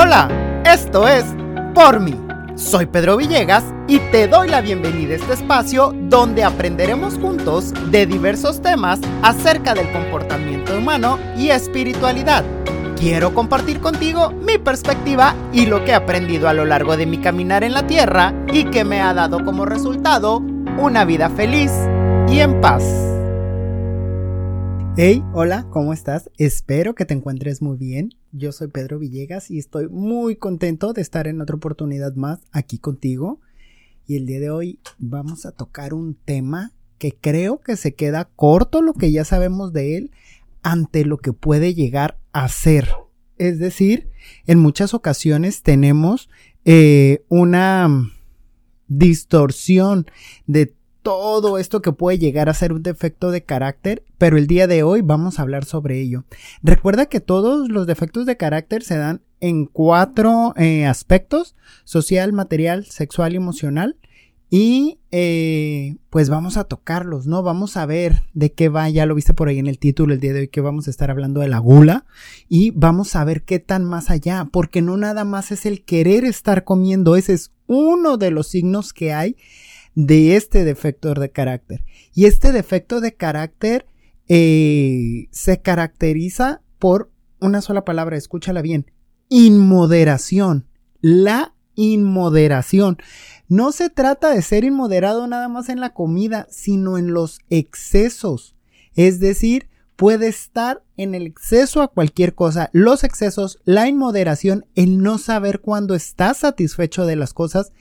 Hola, esto es Por mí. Soy Pedro Villegas y te doy la bienvenida a este espacio donde aprenderemos juntos de diversos temas acerca del comportamiento humano y espiritualidad. Quiero compartir contigo mi perspectiva y lo que he aprendido a lo largo de mi caminar en la tierra y que me ha dado como resultado una vida feliz y en paz. Hey, hola, ¿cómo estás? Espero que te encuentres muy bien. Yo soy Pedro Villegas y estoy muy contento de estar en otra oportunidad más aquí contigo. Y el día de hoy vamos a tocar un tema que creo que se queda corto lo que ya sabemos de él ante lo que puede llegar a ser. Es decir, en muchas ocasiones tenemos eh, una distorsión de todo esto que puede llegar a ser un defecto de carácter, pero el día de hoy vamos a hablar sobre ello. Recuerda que todos los defectos de carácter se dan en cuatro eh, aspectos, social, material, sexual y emocional. Y eh, pues vamos a tocarlos, ¿no? Vamos a ver de qué va, ya lo viste por ahí en el título el día de hoy que vamos a estar hablando de la gula y vamos a ver qué tan más allá, porque no nada más es el querer estar comiendo, ese es uno de los signos que hay de este defecto de carácter. Y este defecto de carácter eh, se caracteriza por una sola palabra, escúchala bien, inmoderación. La inmoderación. No se trata de ser inmoderado nada más en la comida, sino en los excesos. Es decir, puede estar en el exceso a cualquier cosa. Los excesos, la inmoderación, el no saber cuándo estás satisfecho de las cosas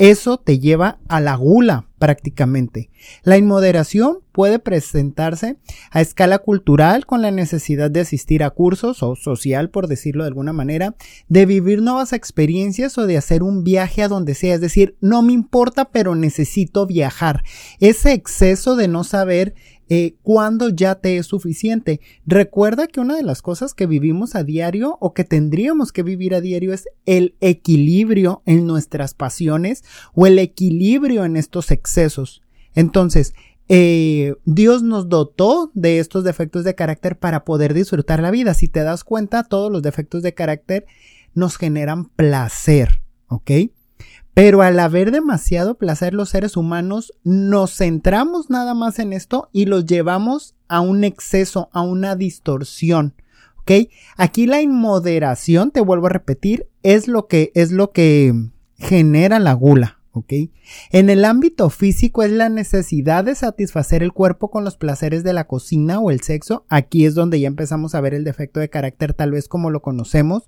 eso te lleva a la gula prácticamente. La inmoderación puede presentarse a escala cultural con la necesidad de asistir a cursos o social, por decirlo de alguna manera, de vivir nuevas experiencias o de hacer un viaje a donde sea. Es decir, no me importa, pero necesito viajar. Ese exceso de no saber eh, cuando ya te es suficiente. Recuerda que una de las cosas que vivimos a diario o que tendríamos que vivir a diario es el equilibrio en nuestras pasiones o el equilibrio en estos excesos. Entonces, eh, Dios nos dotó de estos defectos de carácter para poder disfrutar la vida. Si te das cuenta, todos los defectos de carácter nos generan placer, ¿ok? Pero al haber demasiado placer los seres humanos, nos centramos nada más en esto y los llevamos a un exceso, a una distorsión. ¿Ok? Aquí la inmoderación, te vuelvo a repetir, es lo que, es lo que genera la gula. ¿ok? En el ámbito físico es la necesidad de satisfacer el cuerpo con los placeres de la cocina o el sexo. Aquí es donde ya empezamos a ver el defecto de carácter tal vez como lo conocemos,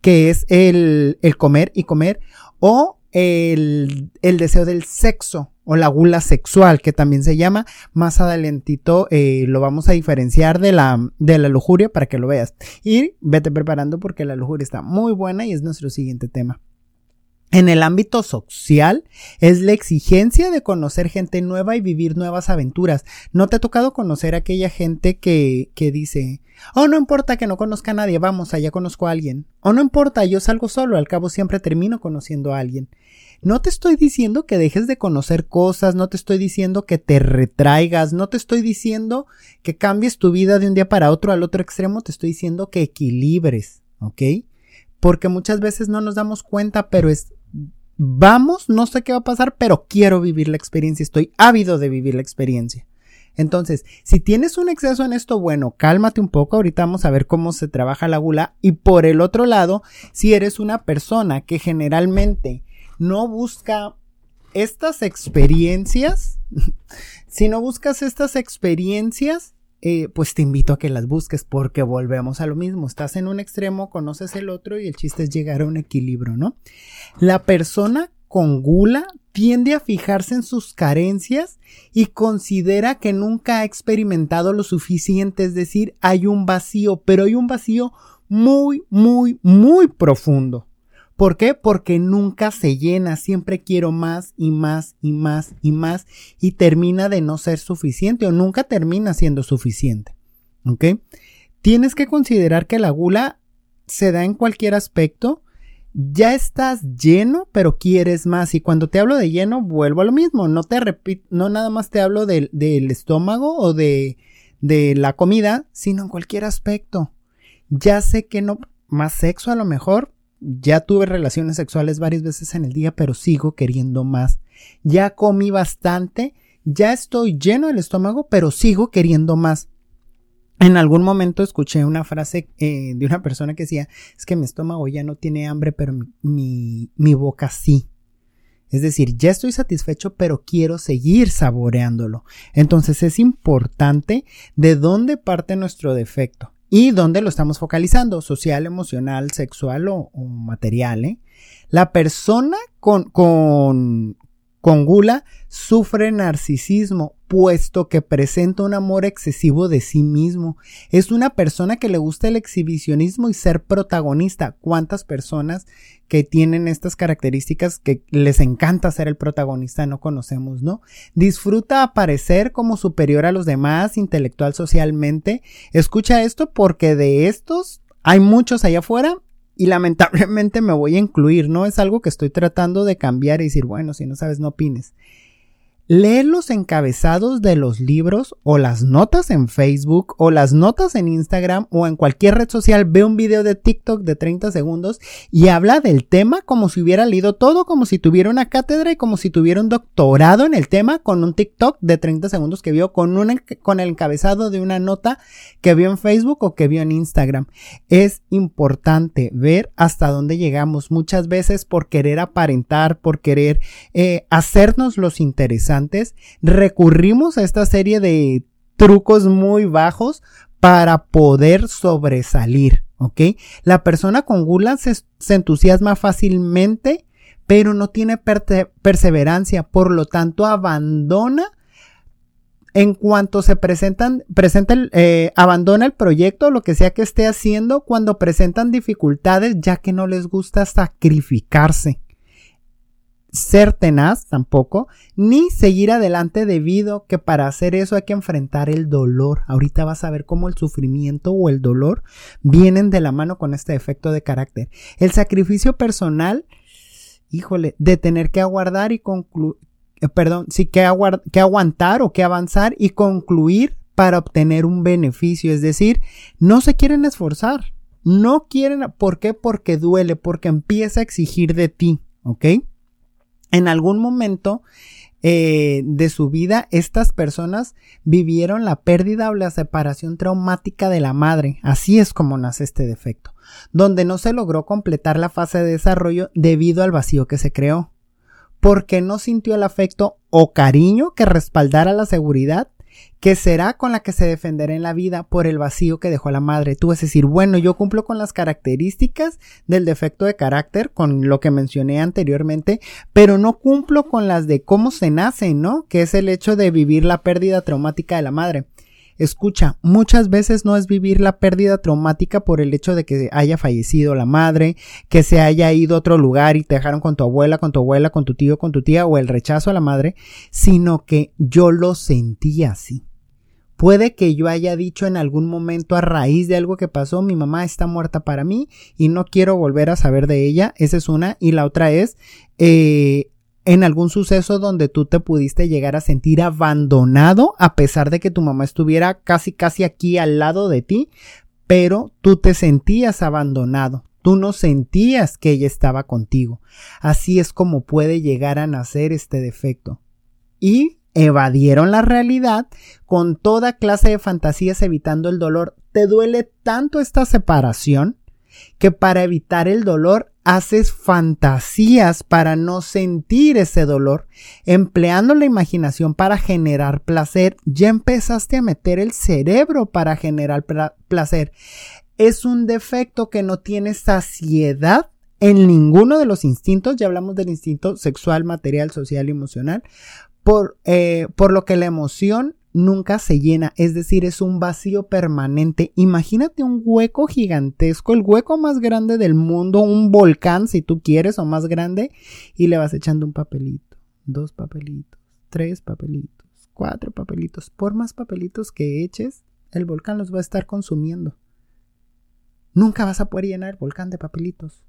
que es el, el comer y comer o el, deseo del sexo o la gula sexual, que también se llama. Más adelantito eh, lo vamos a diferenciar de la, de la lujuria para que lo veas. Y vete preparando porque la lujuria está muy buena y es nuestro siguiente tema. En el ámbito social es la exigencia de conocer gente nueva y vivir nuevas aventuras. ¿No te ha tocado conocer a aquella gente que, que dice, oh, no importa que no conozca a nadie, vamos, allá conozco a alguien. O no importa, yo salgo solo, al cabo siempre termino conociendo a alguien. No te estoy diciendo que dejes de conocer cosas, no te estoy diciendo que te retraigas, no te estoy diciendo que cambies tu vida de un día para otro al otro extremo, te estoy diciendo que equilibres, ¿ok? Porque muchas veces no nos damos cuenta, pero es vamos, no sé qué va a pasar, pero quiero vivir la experiencia, estoy ávido de vivir la experiencia. Entonces, si tienes un exceso en esto, bueno, cálmate un poco, ahorita vamos a ver cómo se trabaja la gula. Y por el otro lado, si eres una persona que generalmente no busca estas experiencias, si no buscas estas experiencias, eh, pues te invito a que las busques porque volvemos a lo mismo. Estás en un extremo, conoces el otro y el chiste es llegar a un equilibrio, ¿no? La persona con gula tiende a fijarse en sus carencias y considera que nunca ha experimentado lo suficiente, es decir, hay un vacío, pero hay un vacío muy, muy, muy profundo. ¿Por qué? Porque nunca se llena, siempre quiero más y más y más y más y termina de no ser suficiente o nunca termina siendo suficiente. ¿Ok? Tienes que considerar que la gula se da en cualquier aspecto. Ya estás lleno, pero quieres más. Y cuando te hablo de lleno, vuelvo a lo mismo. No te repito, no nada más te hablo del, del estómago o de, de la comida, sino en cualquier aspecto. Ya sé que no, más sexo a lo mejor, ya tuve relaciones sexuales varias veces en el día, pero sigo queriendo más. Ya comí bastante, ya estoy lleno del estómago, pero sigo queriendo más. En algún momento escuché una frase eh, de una persona que decía, es que mi estómago ya no tiene hambre, pero mi, mi boca sí. Es decir, ya estoy satisfecho, pero quiero seguir saboreándolo. Entonces es importante de dónde parte nuestro defecto y dónde lo estamos focalizando, social, emocional, sexual o, material. ¿eh? La persona con, con, con gula sufre narcisismo, puesto que presenta un amor excesivo de sí mismo. Es una persona que le gusta el exhibicionismo y ser protagonista. ¿Cuántas personas que tienen estas características que les encanta ser el protagonista no conocemos, no? Disfruta aparecer como superior a los demás, intelectual socialmente. Escucha esto porque de estos hay muchos allá afuera y lamentablemente me voy a incluir, no es algo que estoy tratando de cambiar y decir, bueno, si no sabes, no opines. Leer los encabezados de los libros o las notas en Facebook o las notas en Instagram o en cualquier red social, ve un video de TikTok de 30 segundos y habla del tema como si hubiera leído todo, como si tuviera una cátedra y como si tuviera un doctorado en el tema con un TikTok de 30 segundos que vio con, un, con el encabezado de una nota que vio en Facebook o que vio en Instagram. Es importante ver hasta dónde llegamos muchas veces por querer aparentar, por querer eh, hacernos los interesantes recurrimos a esta serie de trucos muy bajos para poder sobresalir. La persona con gula se, entusiasma fácilmente, pero no tiene perseverancia, por lo tanto abandona en cuanto se presentan, presenta eh, abandona el proyecto, lo que sea que esté haciendo, cuando presentan dificultades, ya que no les gusta sacrificarse ser tenaz tampoco, ni seguir adelante debido que para hacer eso hay que enfrentar el dolor. Ahorita vas a ver cómo el sufrimiento o el dolor vienen de la mano con este efecto de carácter. El sacrificio personal, híjole, de tener que aguardar y concluir, eh, perdón, sí, que, que aguantar o que avanzar y concluir para obtener un beneficio, es decir, no se quieren esforzar. No quieren, ¿por qué? Porque duele, porque empieza a exigir de ti, ¿ok? En algún momento eh, de su vida, estas personas vivieron la pérdida o la separación traumática de la madre. Así es como nace este defecto, donde no se logró completar la fase de desarrollo debido al vacío que se creó. Porque no sintió el afecto o cariño que respaldara la seguridad que será con la que se defenderá en la vida por el vacío que dejó la madre. Tú vas a decir, bueno, yo cumplo con las características del defecto de carácter, con lo que mencioné anteriormente, pero no cumplo con las de cómo se nace, ¿no? Que es el hecho de vivir la pérdida traumática de la madre. Escucha, muchas veces no es vivir la pérdida traumática por el hecho de que haya fallecido la madre, que se haya ido a otro lugar y te dejaron con tu abuela, con tu abuela, con tu tío, con tu tía o el rechazo a la madre, sino que yo lo sentí así. Puede que yo haya dicho en algún momento a raíz de algo que pasó, mi mamá está muerta para mí y no quiero volver a saber de ella. Esa es una. Y la otra es, eh, en algún suceso donde tú te pudiste llegar a sentir abandonado a pesar de que tu mamá estuviera casi casi aquí al lado de ti, pero tú te sentías abandonado. Tú no sentías que ella estaba contigo. Así es como puede llegar a nacer este defecto. Y evadieron la realidad con toda clase de fantasías evitando el dolor. ¿Te duele tanto esta separación? Que para evitar el dolor haces fantasías para no sentir ese dolor, empleando la imaginación para generar placer, ya empezaste a meter el cerebro para generar placer. Es un defecto que no tiene saciedad en ninguno de los instintos, ya hablamos del instinto sexual, material, social y emocional, por, eh, por lo que la emoción nunca se llena, es decir, es un vacío permanente. Imagínate un hueco gigantesco, el hueco más grande del mundo, un volcán si tú quieres o más grande, y le vas echando un papelito, dos papelitos, tres papelitos, cuatro papelitos. Por más papelitos que eches, el volcán los va a estar consumiendo. Nunca vas a poder llenar el volcán de papelitos.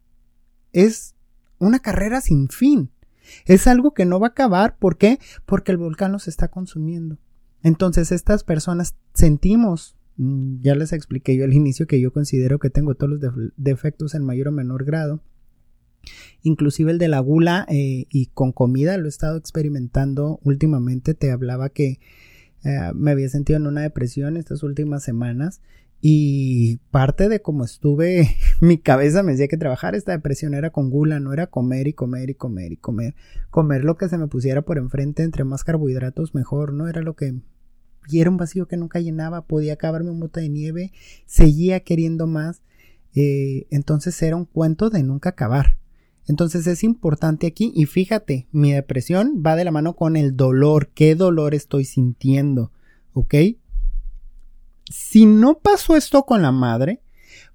Es una carrera sin fin. Es algo que no va a acabar. ¿Por qué? Porque el volcán los está consumiendo. Entonces estas personas sentimos, mm, ya les expliqué yo al inicio que yo considero que tengo todos los defectos en mayor o menor grado, Inclusive el de la gula eh, y con comida lo he estado experimentando últimamente. Te hablaba que eh, me había sentido en una depresión estas últimas semanas y parte de cómo estuve, mi cabeza me decía que trabajar esta depresión era con gula, no era comer y comer y comer y comer. Comer lo que se me pusiera por enfrente, entre más carbohidratos mejor, ¿no? Era lo que... Y era un vacío que nunca llenaba, podía acabarme un bote de nieve, seguía queriendo más. Eh, entonces era un cuento de nunca acabar. Entonces es importante aquí y fíjate, mi depresión va de la mano con el dolor, qué dolor estoy sintiendo, ¿ok? Si no pasó esto con la madre,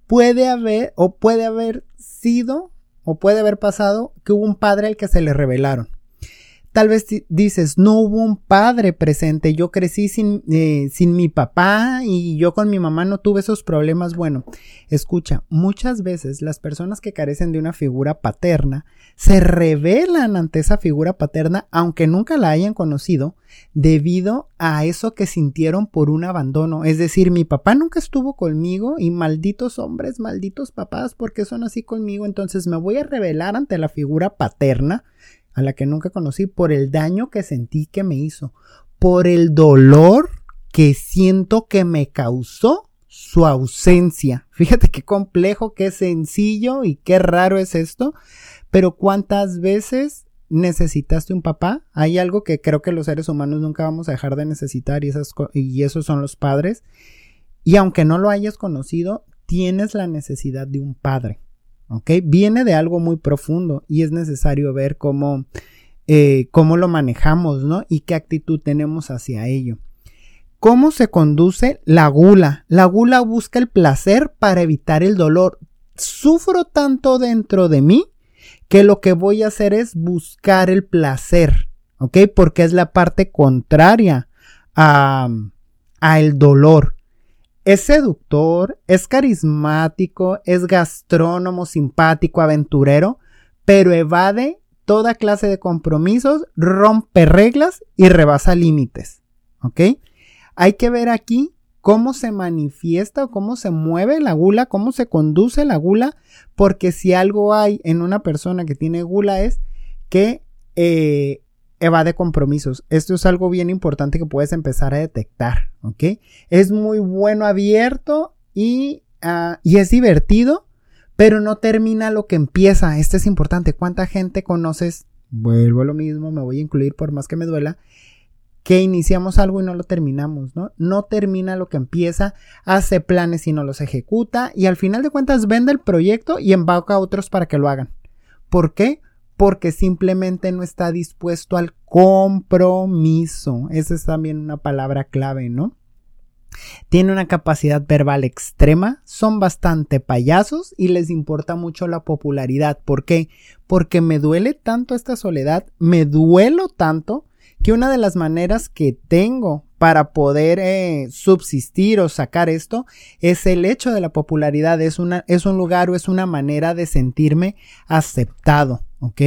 puede haber o puede haber sido o puede haber pasado que hubo un padre al que se le revelaron. Tal vez dices, no hubo un padre presente, yo crecí sin, eh, sin mi papá y yo con mi mamá no tuve esos problemas. Bueno, escucha, muchas veces las personas que carecen de una figura paterna se revelan ante esa figura paterna aunque nunca la hayan conocido debido a eso que sintieron por un abandono. Es decir, mi papá nunca estuvo conmigo y malditos hombres, malditos papás, porque son así conmigo, entonces me voy a revelar ante la figura paterna a la que nunca conocí, por el daño que sentí que me hizo, por el dolor que siento que me causó su ausencia. Fíjate qué complejo, qué sencillo y qué raro es esto, pero cuántas veces necesitaste un papá. Hay algo que creo que los seres humanos nunca vamos a dejar de necesitar y, esas y esos son los padres. Y aunque no lo hayas conocido, tienes la necesidad de un padre. Viene de algo muy profundo y es necesario ver cómo, eh, cómo lo manejamos, ¿no? Y qué actitud tenemos hacia ello. ¿Cómo se conduce la gula? La gula busca el placer para evitar el dolor. Sufro tanto dentro de mí que lo que voy a hacer es buscar el placer. Porque es la parte contraria a, a el dolor. Es seductor, es carismático, es gastrónomo, simpático, aventurero, pero evade toda clase de compromisos, rompe reglas y rebasa límites. ¿Ok? Hay que ver aquí cómo se manifiesta o cómo se mueve la gula, cómo se conduce la gula, porque si algo hay en una persona que tiene gula es que eh, evade compromisos. Esto es algo bien importante que puedes empezar a detectar, ¿ok? Es muy bueno abierto y, ah, y es divertido, pero no termina lo que empieza. Esto es importante. ¿Cuánta gente conoces? Vuelvo a lo mismo, me voy a incluir por más que me duela que iniciamos algo y no lo terminamos, ¿no? No termina lo que empieza, hace planes y no los ejecuta y al final de cuentas vende el proyecto y embauca a otros para que lo hagan. ¿Por qué? Porque simplemente no está dispuesto al compromiso. Esa es también una palabra clave, ¿no? Tiene una capacidad verbal extrema, son bastante payasos y les importa mucho la popularidad. ¿Por qué? Porque me duele tanto esta soledad, me duelo tanto que una de las maneras que tengo para poder eh, subsistir o sacar esto es el hecho de la popularidad, es, una, es un lugar o es una manera de sentirme aceptado. ¿Ok?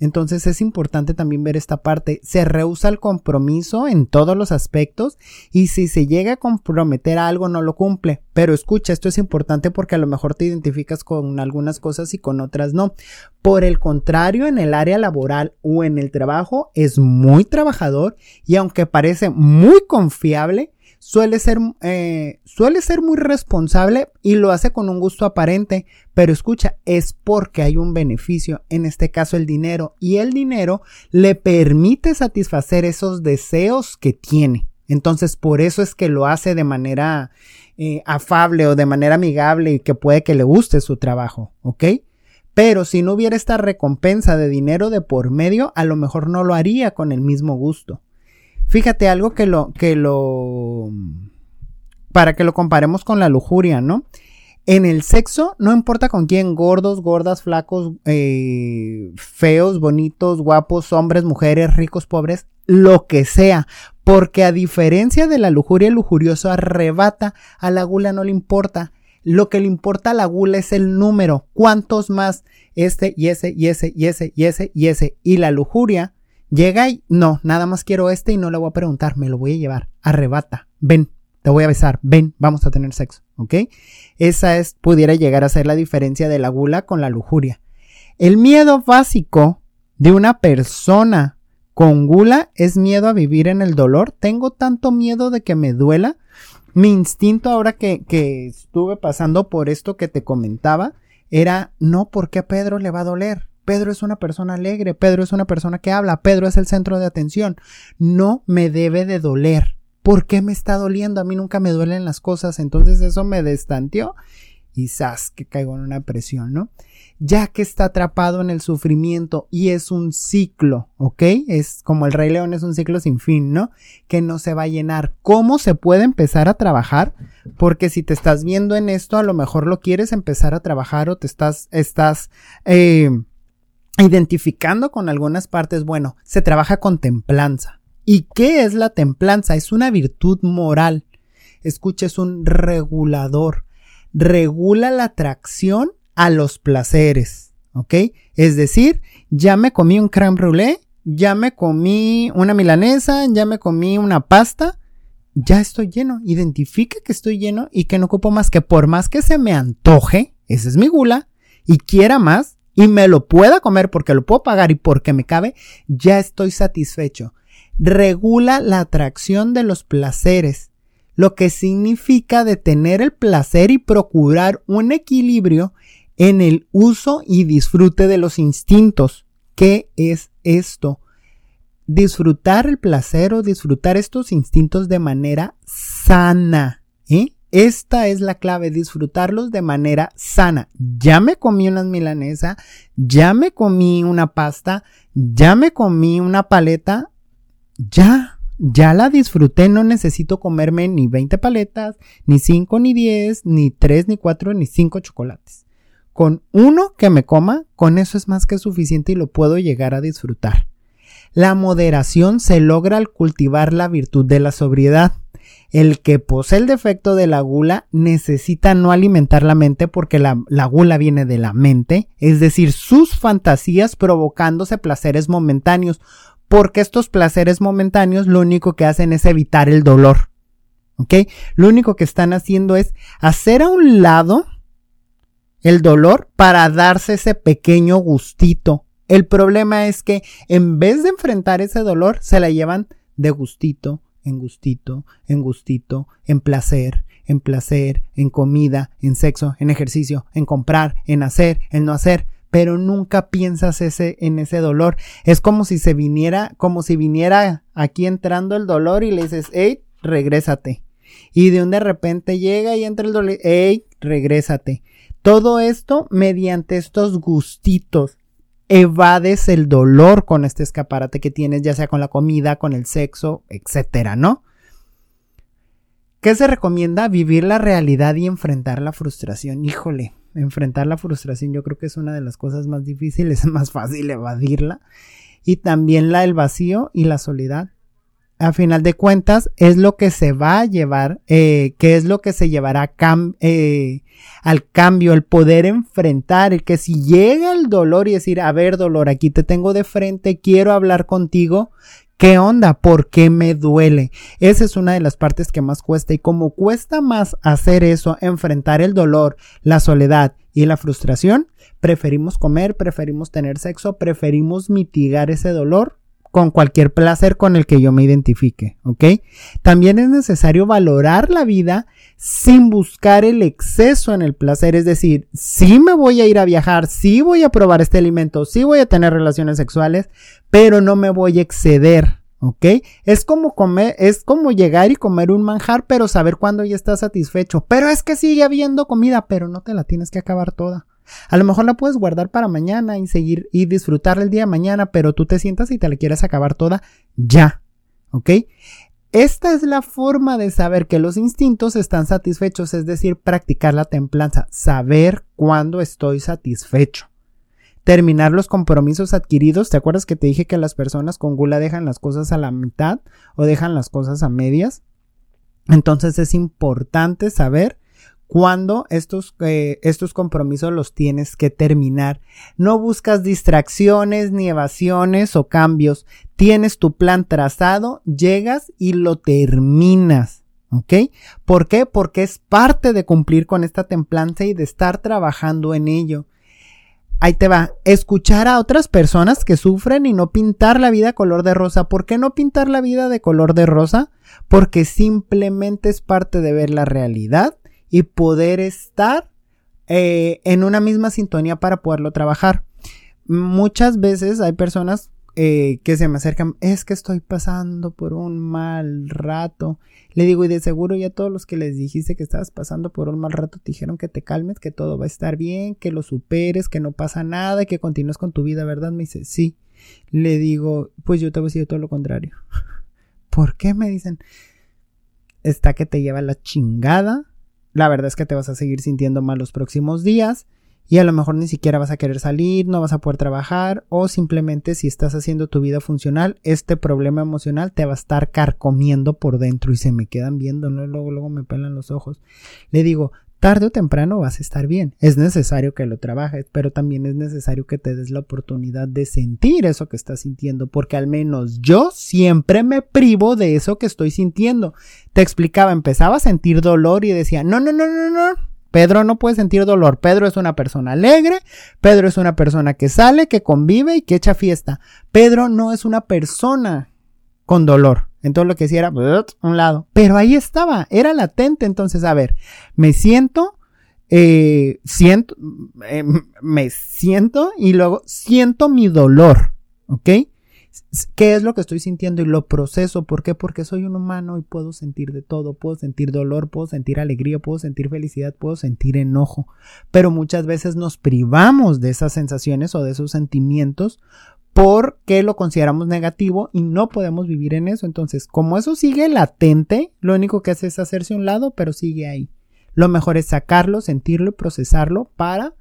Entonces es importante también ver esta parte. Se rehúsa el compromiso en todos los aspectos y si se llega a comprometer a algo no lo cumple. Pero escucha, esto es importante porque a lo mejor te identificas con algunas cosas y con otras no. Por el contrario, en el área laboral o en el trabajo es muy trabajador y aunque parece muy confiable, suele ser, eh, suele ser muy responsable y lo hace con un gusto aparente, pero escucha, es porque hay un beneficio, en este caso el dinero, y el dinero le permite satisfacer esos deseos que tiene. Entonces, por eso es que lo hace de manera eh, afable o de manera amigable y que puede que le guste su trabajo, ¿ok? Pero si no hubiera esta recompensa de dinero de por medio, a lo mejor no lo haría con el mismo gusto. Fíjate algo que lo, que lo, para que lo comparemos con la lujuria, ¿no? En el sexo, no importa con quién, gordos, gordas, flacos, eh, feos, bonitos, guapos, hombres, mujeres, ricos, pobres, lo que sea. Porque a diferencia de la lujuria, el lujurioso arrebata, a la gula no le importa. Lo que le importa a la gula es el número. ¿Cuántos más? Este y ese y ese y ese y ese y ese. Y la lujuria Llega y no, nada más quiero este y no le voy a preguntar, me lo voy a llevar. Arrebata, ven, te voy a besar, ven, vamos a tener sexo, ¿ok? Esa es, pudiera llegar a ser la diferencia de la gula con la lujuria. El miedo básico de una persona con gula es miedo a vivir en el dolor. Tengo tanto miedo de que me duela. Mi instinto ahora que, que estuve pasando por esto que te comentaba era no porque a Pedro le va a doler. Pedro es una persona alegre, Pedro es una persona que habla, Pedro es el centro de atención. No me debe de doler. ¿Por qué me está doliendo? A mí nunca me duelen las cosas. Entonces eso me destanteó y ¡zas! que caigo en una presión, ¿no? Ya que está atrapado en el sufrimiento y es un ciclo, ¿ok? Es como el Rey León es un ciclo sin fin, ¿no? Que no se va a llenar. ¿Cómo se puede empezar a trabajar? Porque si te estás viendo en esto, a lo mejor lo quieres empezar a trabajar o te estás, estás, eh, identificando con algunas partes, bueno, se trabaja con templanza. ¿Y qué es la templanza? Es una virtud moral. Escucha, es un regulador. Regula la atracción a los placeres. ¿Ok? Es decir, ya me comí un creme brûlée, ya me comí una milanesa, ya me comí una pasta, ya estoy lleno. Identifica que estoy lleno y que no ocupo más que por más que se me antoje, esa es mi gula, y quiera más, y me lo pueda comer porque lo puedo pagar y porque me cabe, ya estoy satisfecho. Regula la atracción de los placeres, lo que significa detener el placer y procurar un equilibrio en el uso y disfrute de los instintos. ¿Qué es esto? Disfrutar el placer o disfrutar estos instintos de manera sana. ¿eh? Esta es la clave, disfrutarlos de manera sana. Ya me comí unas milanesa, ya me comí una pasta, ya me comí una paleta, ya, ya la disfruté, no necesito comerme ni 20 paletas, ni 5, ni 10, ni 3, ni 4, ni 5 chocolates. Con uno que me coma, con eso es más que suficiente y lo puedo llegar a disfrutar. La moderación se logra al cultivar la virtud de la sobriedad. El que posee el defecto de la gula necesita no alimentar la mente porque la, gula viene de la mente, es decir, sus fantasías provocándose placeres momentáneos, porque estos placeres momentáneos lo único que hacen es evitar el dolor. ¿Ok? Lo único que están haciendo es hacer a un lado el dolor para darse ese pequeño gustito. El problema es que en vez de enfrentar ese dolor, se la llevan de gustito en gustito, en gustito, en placer, en placer, en comida, en sexo, en ejercicio, en comprar, en hacer, en no hacer, pero nunca piensas ese, en ese dolor. Es como si se viniera, como si viniera aquí entrando el dolor y le dices, hey, regrésate. Y de un de repente llega y entra el dolor, hey, regrésate. Todo esto mediante estos gustitos evades el dolor con este escaparate que tienes, ya sea con la comida, con el sexo, etcétera, ¿no? ¿Qué se recomienda? Vivir la realidad y enfrentar la frustración. Híjole, enfrentar la frustración yo creo que es una de las cosas más difíciles, es más fácil evadirla. Y también la del vacío y la soledad a final de cuentas es lo que se va a llevar, eh, que es lo que se llevará eh, al cambio, el poder enfrentar, el que si llega el dolor y decir, a ver dolor, aquí te tengo de frente, quiero hablar contigo, ¿qué onda? ¿Por qué me duele? Esa es una de las partes que más cuesta y como cuesta más hacer eso, enfrentar el dolor, la soledad y la frustración, preferimos comer, preferimos tener sexo, preferimos mitigar ese dolor con cualquier placer con el que yo me identifique, ¿ok? También es necesario valorar la vida sin buscar el exceso en el placer, es decir, sí me voy a ir a viajar, sí voy a probar este alimento, sí voy a tener relaciones sexuales, pero no me voy a exceder, ¿ok? Es como comer, es como llegar y comer un manjar, pero saber cuándo ya estás satisfecho, pero es que sigue habiendo comida, pero no te la tienes que acabar toda. A lo mejor la puedes guardar para mañana y seguir y disfrutar el día mañana, pero tú te sientas y te la quieres acabar toda ya. ¿Ok? Esta es la forma de saber que los instintos están satisfechos, es decir, practicar la templanza, saber cuándo estoy satisfecho. Terminar los compromisos adquiridos. ¿Te acuerdas que te dije que las personas con gula dejan las cosas a la mitad o dejan las cosas a medias? Entonces es importante saber cuando estos, eh, estos compromisos los tienes que terminar. No buscas distracciones ni evasiones o cambios. Tienes tu plan trazado, llegas y lo terminas. ¿Ok? ¿Por qué? Porque es parte de cumplir con esta templanza y de estar trabajando en ello. ahí te va, escuchar a otras personas que sufren y no pintar la vida color de rosa. ¿Por qué no pintar la vida de color de rosa? Porque simplemente es parte de ver la realidad y poder estar eh, en una misma sintonía para poderlo trabajar. Muchas veces hay personas eh, que se me acercan, es que estoy pasando por un mal rato. Le digo, y de seguro ya todos los que les dijiste que estabas pasando por un mal rato te dijeron que te calmes, que todo va a estar bien, que lo superes, que no pasa nada, que continúes con tu vida, ¿verdad? Me dice, sí. Le digo, pues yo te voy a decir todo lo contrario. ¿Por qué? Me dicen, está que te lleva la chingada. La verdad es que te vas a seguir sintiendo mal los próximos días y a lo mejor ni siquiera vas a querer salir, no vas a poder trabajar o simplemente si estás haciendo tu vida funcional, este problema emocional te va a estar carcomiendo por dentro y se me quedan viendo, ¿no? luego, luego me pelan los ojos. Le digo, tarde o temprano vas a estar bien. Es necesario que lo trabajes, pero también es necesario que te des la oportunidad de sentir eso que estás sintiendo, porque al menos yo siempre me privo de eso que estoy sintiendo. Te explicaba, empezaba a sentir dolor y decía, no, no, no, no, no Pedro no puede sentir dolor. Pedro es una persona alegre. Pedro es una persona que sale, que convive y que echa fiesta. Pedro no es una persona con dolor. Entonces lo que decía era un lado. Pero ahí estaba, era latente. Entonces, a ver, me siento, eh, siento, eh, me siento y luego siento mi dolor. ¿Ok? qué es lo que estoy sintiendo y lo proceso. ¿Por qué? Porque soy un humano y puedo sentir de todo. Puedo sentir dolor, puedo sentir alegría, puedo sentir felicidad, puedo sentir enojo. Pero muchas veces nos privamos de esas sensaciones o de esos sentimientos porque lo consideramos negativo y no podemos vivir en eso. Entonces, como eso sigue latente, lo único que hace es hacerse un lado, pero sigue ahí. Lo mejor es sacarlo, sentirlo y procesarlo para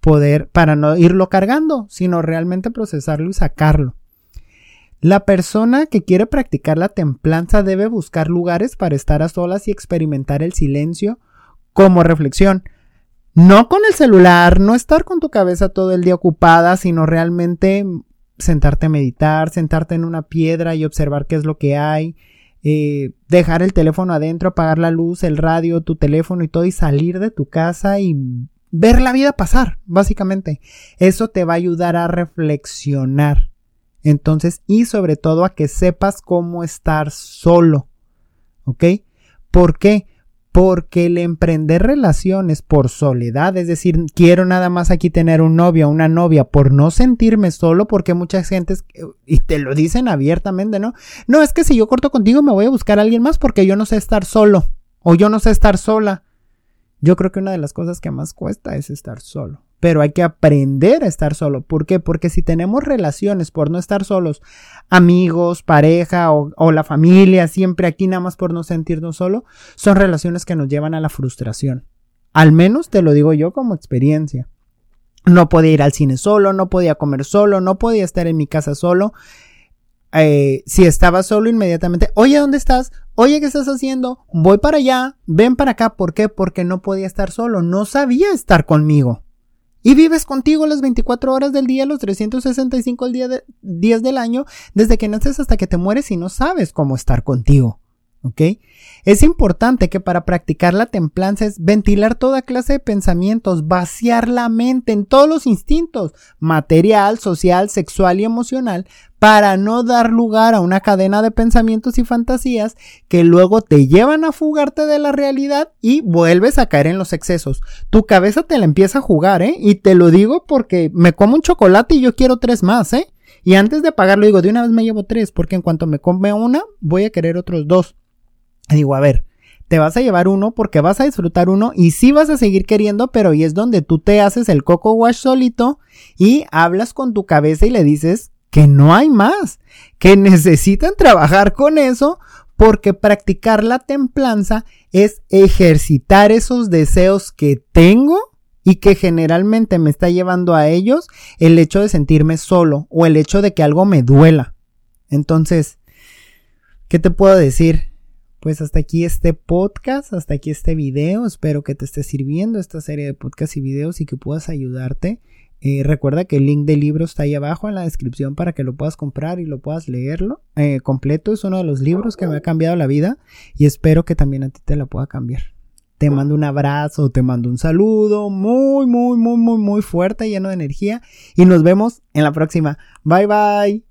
poder, para no irlo cargando, sino realmente procesarlo y sacarlo. La persona que quiere practicar la templanza debe buscar lugares para estar a solas y experimentar el silencio como reflexión. No con el celular, no estar con tu cabeza todo el día ocupada, sino realmente sentarte a meditar, sentarte en una piedra y observar qué es lo que hay, eh, dejar el teléfono adentro, apagar la luz, el radio, tu teléfono y todo y salir de tu casa y ver la vida pasar, básicamente. Eso te va a ayudar a reflexionar. Entonces, y sobre todo a que sepas cómo estar solo. ¿Ok? ¿Por qué? Porque el emprender relaciones por soledad, es decir, quiero nada más aquí tener un novio o una novia por no sentirme solo, porque muchas gentes, y te lo dicen abiertamente, ¿no? No, es que si yo corto contigo me voy a buscar a alguien más porque yo no sé estar solo o yo no sé estar sola. Yo creo que una de las cosas que más cuesta es estar solo pero hay que aprender a estar solo. ¿Por qué? Porque si tenemos relaciones por no estar solos, amigos, pareja o, la familia, siempre aquí nada más por no sentirnos solo, son relaciones que nos llevan a la frustración. Al menos te lo digo yo como experiencia. No podía ir al cine solo, no podía comer solo, no podía estar en mi casa solo. Eh, si estaba solo inmediatamente, oye, ¿dónde estás? Oye, ¿qué estás haciendo? Voy para allá, ven para acá. ¿Por qué? Porque no podía estar solo, no sabía estar conmigo. Y vives contigo las 24 horas del día, los 365 días del año, desde que naces hasta que te mueres y no sabes cómo estar contigo. ¿Ok? Es importante que para practicar la templanza es ventilar toda clase de pensamientos, vaciar la mente en todos los instintos, material, social, sexual y emocional, para no dar lugar a una cadena de pensamientos y fantasías que luego te llevan a fugarte de la realidad y vuelves a caer en los excesos. Tu cabeza te la empieza a jugar, ¿eh? Y te lo digo porque me como un chocolate y yo quiero tres más, ¿eh? Y antes de pagarlo digo, de una vez me llevo tres, porque en cuanto me come una, voy a querer otros dos. Digo, a ver, te vas a llevar uno porque vas a disfrutar uno y sí vas a seguir queriendo, pero ahí es donde tú te haces el coco wash solito y hablas con tu cabeza y le dices que no hay más, que necesitan trabajar con eso porque practicar la templanza es ejercitar esos deseos que tengo y que generalmente me está llevando a ellos el hecho de sentirme solo o el hecho de que algo me duela. Entonces, ¿qué te puedo decir? Pues hasta aquí este podcast, hasta aquí este video. Espero que te esté sirviendo esta serie de podcasts y videos y que puedas ayudarte eh, recuerda que el link del libro está ahí abajo en la descripción para que lo puedas comprar y lo puedas leerlo eh, completo. Es uno de los libros que me ha cambiado la vida y espero que también a ti te la pueda cambiar. Te mando un abrazo, te mando un saludo muy, muy, muy, muy, muy fuerte, lleno de energía. Y nos vemos en la próxima. Bye bye.